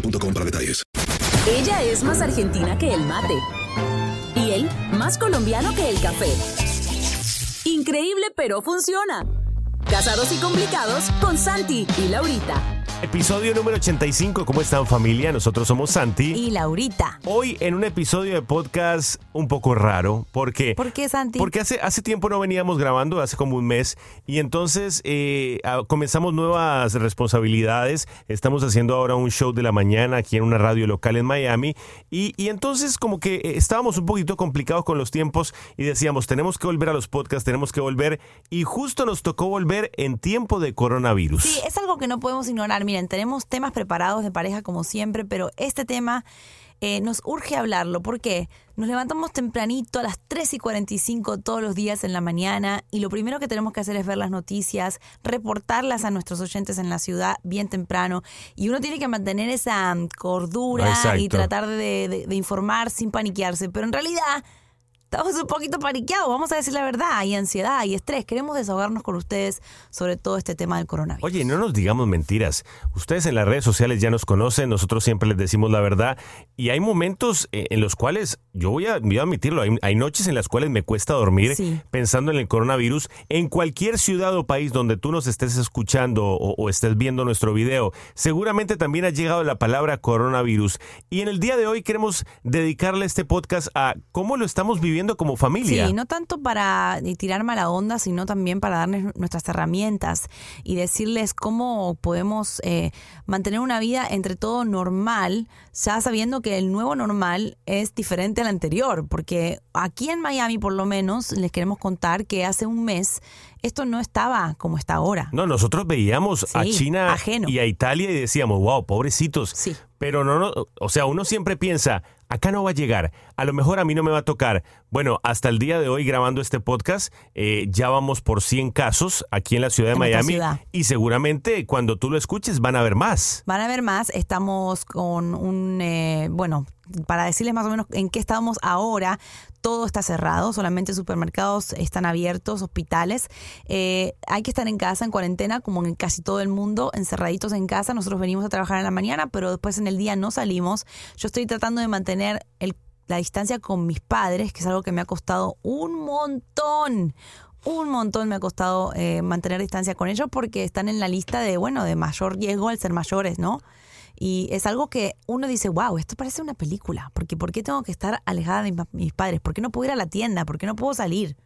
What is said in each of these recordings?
para detalles. Ella es más argentina que el mate. Y él, más colombiano que el café. Increíble, pero funciona. Casados y complicados con Santi y Laurita. Episodio número 85, ¿cómo están familia? Nosotros somos Santi. Y Laurita. Hoy en un episodio de podcast un poco raro, porque... ¿Por qué, Santi? Porque hace, hace tiempo no veníamos grabando, hace como un mes, y entonces eh, comenzamos nuevas responsabilidades. Estamos haciendo ahora un show de la mañana aquí en una radio local en Miami, y, y entonces como que eh, estábamos un poquito complicados con los tiempos y decíamos, tenemos que volver a los podcasts, tenemos que volver, y justo nos tocó volver en tiempo de coronavirus. Sí, es algo que no podemos ignorar. Miren, tenemos temas preparados de pareja como siempre, pero este tema eh, nos urge hablarlo. ¿Por qué? Nos levantamos tempranito a las 3 y 45 todos los días en la mañana y lo primero que tenemos que hacer es ver las noticias, reportarlas a nuestros oyentes en la ciudad bien temprano y uno tiene que mantener esa cordura y tratar de, de- de informar sin paniquearse. Pero en realidad estamos un poquito paniqueados, vamos a decir la verdad, hay ansiedad, hay estrés. Queremos desahogarnos con ustedes sobre todo este tema del coronavirus. Oye, no nos digamos mentiras. Ustedes en las redes sociales ya nos conocen, nosotros siempre les decimos la verdad. Y hay momentos eh, en los cuales, yo voy a, voy a admitirlo, hay, hay noches en las cuales me cuesta dormir Sí. pensando en el coronavirus. En cualquier ciudad o país donde tú nos estés escuchando o, o estés viendo nuestro video, seguramente también ha llegado la palabra coronavirus. Y en el día de hoy queremos dedicarle este podcast a cómo lo estamos viviendo como familia. Sí, no tanto para tirar mala onda, sino también para darles nuestras herramientas y decirles cómo podemos eh, mantener una vida entre todo normal, ya sabiendo que el nuevo normal es diferente al anterior, porque aquí en Miami por lo menos les queremos contar que hace un mes esto no estaba como está ahora. No, nosotros veíamos a China ajeno. y a Italia y decíamos, wow, pobrecitos. Sí. Pero no, no, o sea, uno siempre piensa, acá no va a llegar, a lo mejor a mí no me va a tocar. Bueno, hasta el día de hoy grabando este podcast, eh, ya vamos por 100 casos aquí en la ciudad de En Miami ciudad. y seguramente cuando tú lo escuches van a haber más. Van a ver más, estamos con un, eh, bueno, para decirles más o menos en qué estamos ahora, todo está cerrado, solamente supermercados están abiertos, hospitales. Eh, hay que estar en casa, en cuarentena, como en casi todo el mundo, encerraditos en casa. Nosotros venimos a trabajar en la mañana, pero después en el día no salimos. Yo estoy tratando de mantener la distancia con mis padres, que es algo que me ha costado un montón un montón me ha costado eh, mantener distancia con ellos porque están en la lista de, bueno, de mayor riesgo al ser mayores, ¿no? Y es algo que uno dice, wow, esto parece una película. Porque ¿por qué tengo que estar alejada de mis, padres? ¿Por qué no puedo ir a la tienda? ¿Por qué no puedo salir?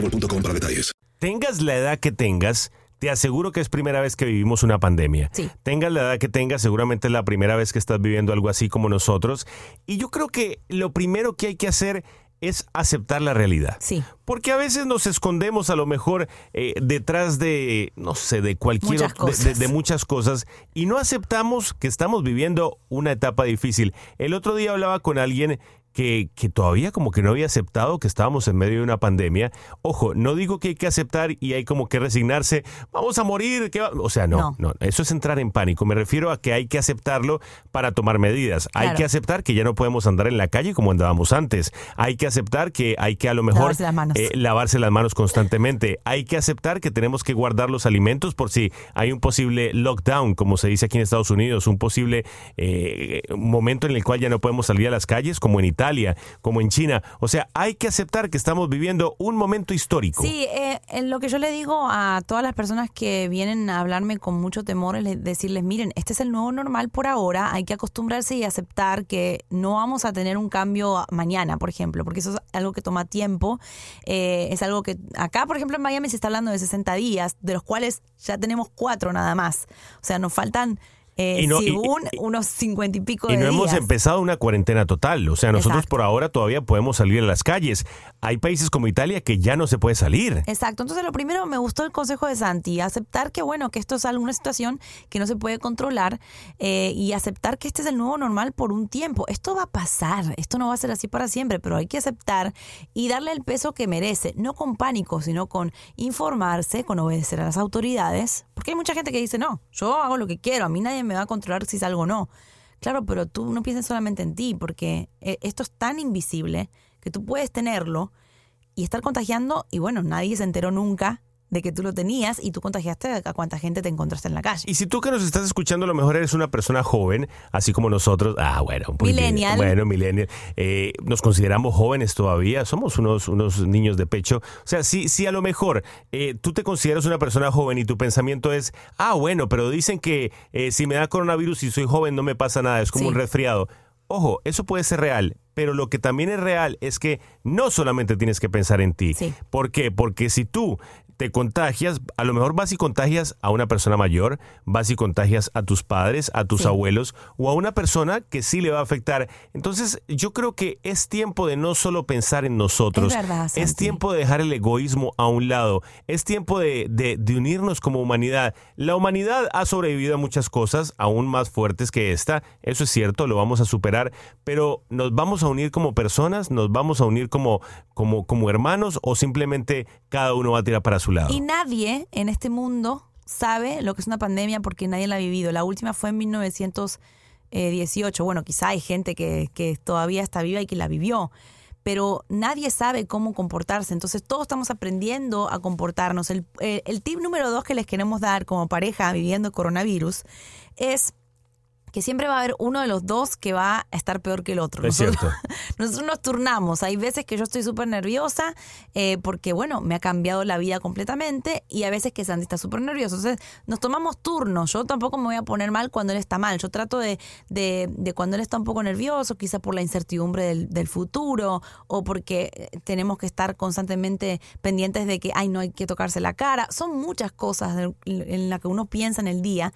detalles. Tengas la edad que tengas, te aseguro que es primera vez que vivimos una pandemia. Sí. Tengas la edad que tengas, seguramente es la primera vez que estás viviendo algo así como nosotros. Y yo creo que lo primero que hay que hacer es aceptar la realidad. Sí. Porque a veces nos escondemos a lo mejor eh, detrás de, no sé, de cualquier de muchas cosas y no aceptamos que estamos viviendo una etapa difícil. El otro día hablaba con alguien que, que todavía como que no había aceptado que estábamos en medio de una pandemia. Ojo, no digo que hay que aceptar y hay como que resignarse, vamos a morir, que va-". o sea, no, no, No. eso es entrar en pánico. Me refiero a que hay que aceptarlo para tomar medidas. Hay que aceptar que ya no podemos andar en la calle como andábamos antes. Hay que aceptar que hay que a lo mejor Lavarse las manos. eh, lavarse las manos constantemente. Hay que aceptar que tenemos que guardar los alimentos por si hay un posible lockdown, como se dice aquí en Estados Unidos, un posible eh, momento en el cual ya no podemos salir a las calles, como en Italia, como en China. O sea, hay que aceptar que estamos viviendo un momento histórico. Sí, eh, en lo que yo le digo a todas las personas que vienen a hablarme con mucho temor es le- decirles, miren, este es el nuevo normal por ahora, hay que acostumbrarse y aceptar que no vamos a tener un cambio mañana, por ejemplo, porque eso es algo que toma tiempo, eh, es algo que acá, por ejemplo, en Miami se está hablando de 60 días, de los cuales ya tenemos cuatro nada más, o sea, nos faltan... eh, Y no- y- unos cincuenta y pico Y no hemos empezado una cuarentena total. O sea, nosotros Exacto. por ahora todavía podemos salir a las calles. Hay países como Italia que ya no se puede salir. Exacto. Entonces, lo primero me gustó el consejo de Santi, aceptar que, bueno, que esto es alguna situación que no se puede controlar eh, y aceptar que este es el nuevo normal por un tiempo. Esto va a pasar, esto no va a ser así para siempre, pero hay que aceptar y darle el peso que merece, no con pánico, sino con informarse, con obedecer a las autoridades, porque hay mucha gente que dice, no, yo hago lo que quiero, a mí nadie me va a controlar si salgo o no. Claro, pero tú no pienses solamente en ti, porque eh, esto es tan invisible que tú puedes tenerlo y estar contagiando y bueno, nadie se enteró nunca de que tú lo tenías y tú contagiaste a cuánta gente te encontraste en la calle. Y si tú que nos estás escuchando, a lo mejor eres una persona joven, así como nosotros, ah, bueno, un poquito- Millennial. Bueno, millennial. eh, nos consideramos jóvenes todavía, somos unos, unos niños de pecho. O sea, si, si a lo mejor eh, tú te consideras una persona joven y tu pensamiento es, ah, bueno, pero dicen que eh, si me da coronavirus y soy joven no me pasa nada, es como Sí. un resfriado. Ojo, eso puede ser real, pero lo que también es real es que no solamente tienes que pensar en ti. Sí. ¿Por qué? Porque si tú te contagias, a lo mejor vas y contagias a una persona mayor, vas y contagias a tus padres, a tus Sí. abuelos o a una persona que sí le va a afectar. Entonces, yo creo que es tiempo de no solo pensar en nosotros, Es verdad, tiempo de dejar el egoísmo a un lado, es tiempo de, de- de unirnos como humanidad. La humanidad ha sobrevivido a muchas cosas aún más fuertes que esta, eso es cierto, lo vamos a superar, pero nos vamos a a unir como personas? ¿Nos vamos a unir como, como, como hermanos o simplemente cada uno va a tirar para su Y nadie en este mundo sabe lo que es una pandemia porque nadie la ha vivido. La última fue en 1918. Bueno, quizá hay gente que, todavía está viva y que la vivió pero nadie sabe cómo comportarse. Entonces todos estamos aprendiendo a comportarnos. El, el, el tip número dos que les queremos dar como pareja viviendo coronavirus es que siempre va a haber uno de los dos que va a estar peor que el otro. Es nosotros, cierto. nosotros nos turnamos. Hay veces que yo estoy súper nerviosa eh, porque, bueno, me ha cambiado la vida completamente y hay veces que Sandy está súper nervioso. Entonces, nos tomamos turnos. Yo tampoco me voy a poner mal cuando él está mal. Yo trato de, de, de cuando él está un poco nervioso, quizá por la incertidumbre del, del futuro o porque eh, tenemos que estar constantemente pendientes de que, ay, no hay que tocarse la cara. Son muchas cosas en las que uno piensa en el día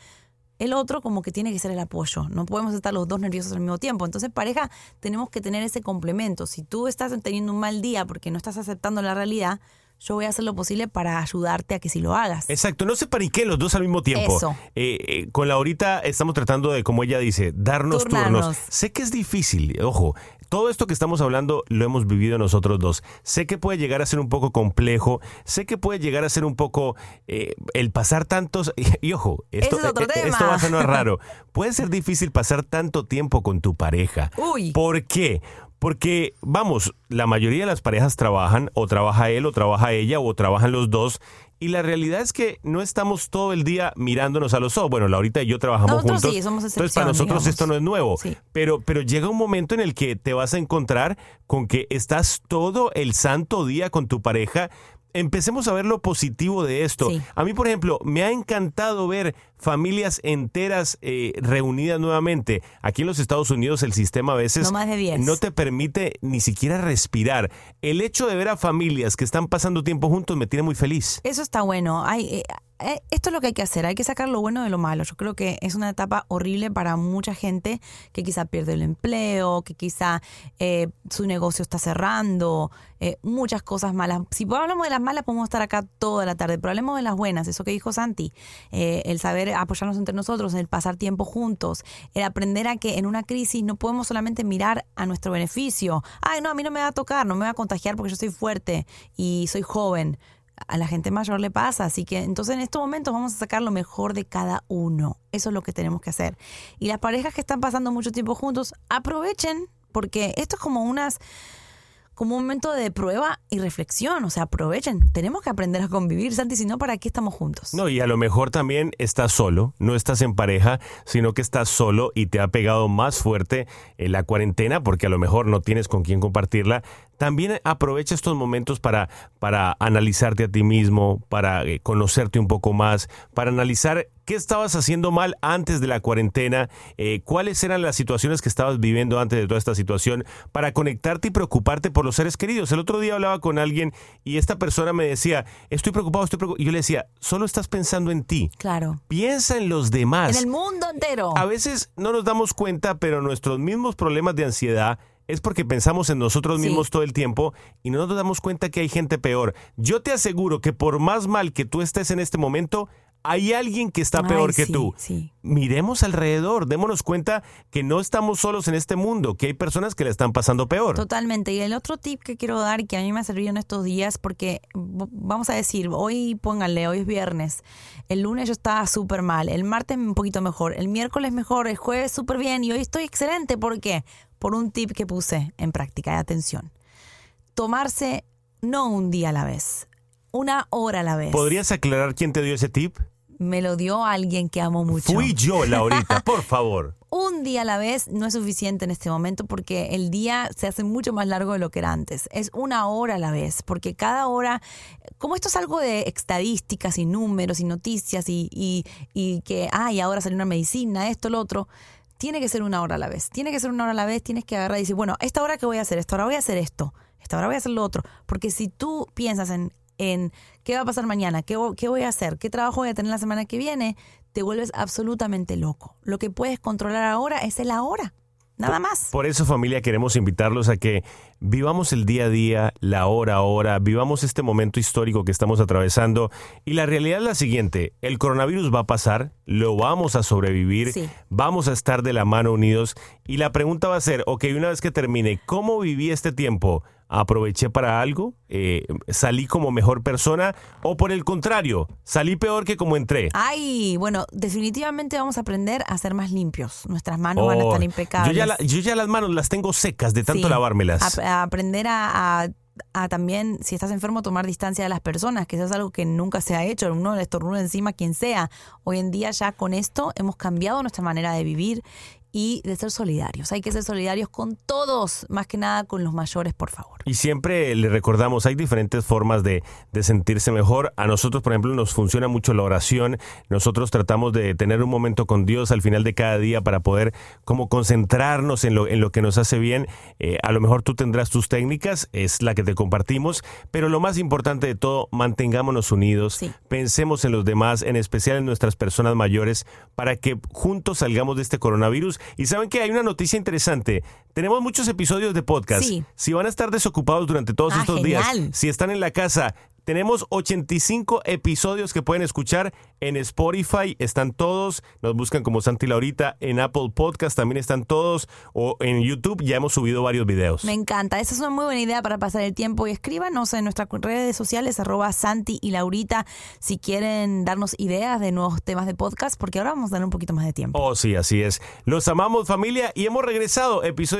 el otro como que tiene que ser el apoyo. No podemos estar los dos nerviosos al mismo tiempo. Entonces, pareja, tenemos que tener ese complemento. Si tú estás teniendo un mal día porque no estás aceptando la realidad, yo voy a hacer lo posible para ayudarte a que si lo hagas. Exacto, no se paniquen los dos al mismo tiempo. Eso. Eh, eh, con Laurita estamos tratando de, como ella dice, darnos turnos. Sé que es difícil, ojo, todo esto que estamos hablando lo hemos vivido nosotros dos. Sé que puede llegar a ser un poco complejo, sé que puede llegar a ser un poco eh, el pasar tantos... Y, y ojo, esto, es otro eh, tema. esto va a sonar raro. Puede ser difícil pasar tanto tiempo con tu pareja. Uy. ¿Por qué? Porque, vamos, la mayoría de las parejas trabajan, o trabaja él, o trabaja ella, o trabajan los dos. Y la realidad es que no estamos todo el día mirándonos a los ojos. Bueno, Laurita y yo trabajamos Nosotros juntos. sí, somos entonces, para nosotros digamos. esto no es nuevo. Sí. Pero, pero llega un momento en el que te vas a encontrar con que estás todo el santo día con tu pareja. Empecemos a ver lo positivo de esto. Sí. A mí, por ejemplo, me ha encantado ver familias enteras eh, reunidas nuevamente. Aquí en los Estados Unidos el sistema a veces No más de 10. no te permite ni siquiera respirar. El hecho de ver a familias que están pasando tiempo juntos me tiene muy feliz. Eso está bueno. Hay, eh, esto es lo que hay que hacer. Hay que sacar lo bueno de lo malo. Yo creo que es una etapa horrible para mucha gente que quizá pierde el empleo, que quizá eh, su negocio está cerrando, eh, muchas cosas malas. Si hablamos de las malas, podemos estar acá toda la tarde, pero hablemos de las buenas. Eso que dijo Santi, eh, el saber apoyarnos entre nosotros, el pasar tiempo juntos, el aprender a que en una crisis no podemos solamente mirar a nuestro beneficio. Ay, no, a mí no me va a tocar, no me va a contagiar porque yo soy fuerte y soy joven a la gente mayor le pasa, así que entonces en estos momentos vamos a sacar lo mejor de cada uno. Eso es lo que tenemos que hacer. Y las parejas que están pasando mucho tiempo juntos, aprovechen, porque esto es como unas como un momento de prueba y reflexión, o sea, aprovechen. Tenemos que aprender a convivir, Santi, si no, ¿para qué estamos juntos? No, y a lo mejor también estás solo, no estás en pareja, sino que estás solo y te ha pegado más fuerte en la cuarentena porque a lo mejor no tienes con quién compartirla. También aprovecha estos momentos para, para analizarte a ti mismo, para eh, conocerte un poco más, para analizar qué estabas haciendo mal antes de la cuarentena, eh, cuáles eran las situaciones que estabas viviendo antes de toda esta situación, para conectarte y preocuparte por los seres queridos. El otro día hablaba con alguien y esta persona me decía, estoy preocupado, estoy preocupado. Y yo le decía, solo estás pensando en ti. Claro. Piensa en los demás. En el mundo entero. A veces no nos damos cuenta, pero nuestros mismos problemas de ansiedad es porque pensamos en nosotros Sí. mismos todo el tiempo y no nos damos cuenta que hay gente peor. Yo te aseguro que por más mal que tú estés en este momento, hay alguien que está Ay, peor que sí, tú. sí. Miremos alrededor, démonos cuenta que no estamos solos en este mundo, que hay personas que le están pasando peor. Totalmente. Y el otro tip que quiero dar que a mí me ha servido en estos días, porque vamos a decir, hoy pónganle, hoy es viernes, el lunes yo estaba súper mal, el martes un poquito mejor, el miércoles mejor, el jueves súper bien y hoy estoy excelente. ¿Por qué? Por un tip que puse en práctica. Atención, tomarse no un día a la vez, una hora a la vez. ¿Podrías aclarar quién te dio ese tip? Me lo dio alguien que amo mucho. Fui yo, Laurita, por favor. Un día a la vez no es suficiente en este momento porque el día se hace mucho más largo de lo que era antes. Es una hora a la vez, porque cada hora, como esto es algo de estadísticas y números y noticias y, y, y que, ay, ahora salió una medicina, esto, lo otro, tiene que ser una hora a la vez. Tiene que ser una hora a la vez, tienes que agarrar y decir, bueno, esta hora que voy a hacer, esta hora voy a hacer esto, esta hora voy a hacer lo otro. Porque si tú piensas en, en qué va a pasar mañana, qué, vo- qué voy a hacer, qué trabajo voy a tener la semana que viene, te vuelves absolutamente loco. Lo que puedes controlar ahora es el ahora. Nada más. Por eso familia queremos invitarlos a que vivamos el día a día, la hora a hora, vivamos este momento histórico que estamos atravesando y la realidad es la siguiente, el coronavirus va a pasar, lo vamos a sobrevivir, Sí. vamos a estar de la mano unidos y la pregunta va a ser, ok, una vez que termine, ¿cómo viví este tiempo? ¿Aproveché para algo? Eh, ¿Salí como mejor persona? ¿O por el contrario, salí peor que como entré? Ay, bueno, definitivamente vamos a aprender a ser más limpios. Nuestras manos van a Oh, estar impecables. Yo ya, la- yo ya las manos las tengo secas de tanto Sí. lavármelas. A, a aprender a, a- a también, si estás enfermo, tomar distancia de las personas, que eso es algo que nunca se ha hecho. Uno le estornuda encima a quien sea. Hoy en día ya con esto hemos cambiado nuestra manera de vivir y de ser solidarios. Hay que ser solidarios con todos, más que nada con los mayores, por favor. Y siempre le recordamos, hay diferentes formas de, de sentirse mejor. A nosotros, por ejemplo, nos funciona mucho la oración. Nosotros tratamos de tener un momento con Dios al final de cada día para poder como concentrarnos en lo, en lo que nos hace bien. Eh, a lo mejor tú tendrás tus técnicas, es la que te compartimos, pero lo más importante de todo, mantengámonos unidos, pensemos en los demás, en especial en nuestras personas mayores, para que juntos salgamos de este coronavirus. Y saben que hay una noticia interesante. Tenemos muchos episodios de podcast. Sí. Si van a estar desocupados durante todos Ah, estos genial. días, si están en la casa, tenemos 85 episodios que pueden escuchar en Spotify. Están todos. Nos buscan como Santi Laurita. En Apple Podcast también están todos. O en YouTube ya hemos subido varios videos. Me encanta. Esa es una muy buena idea para pasar el tiempo. Y escríbanos en nuestras redes sociales, arroba Santi y Laurita, si quieren darnos ideas de nuevos temas de podcast, porque ahora vamos a dar un poquito más de tiempo. Oh, sí, así es. Los amamos, familia, y hemos regresado. Episodio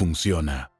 funciona.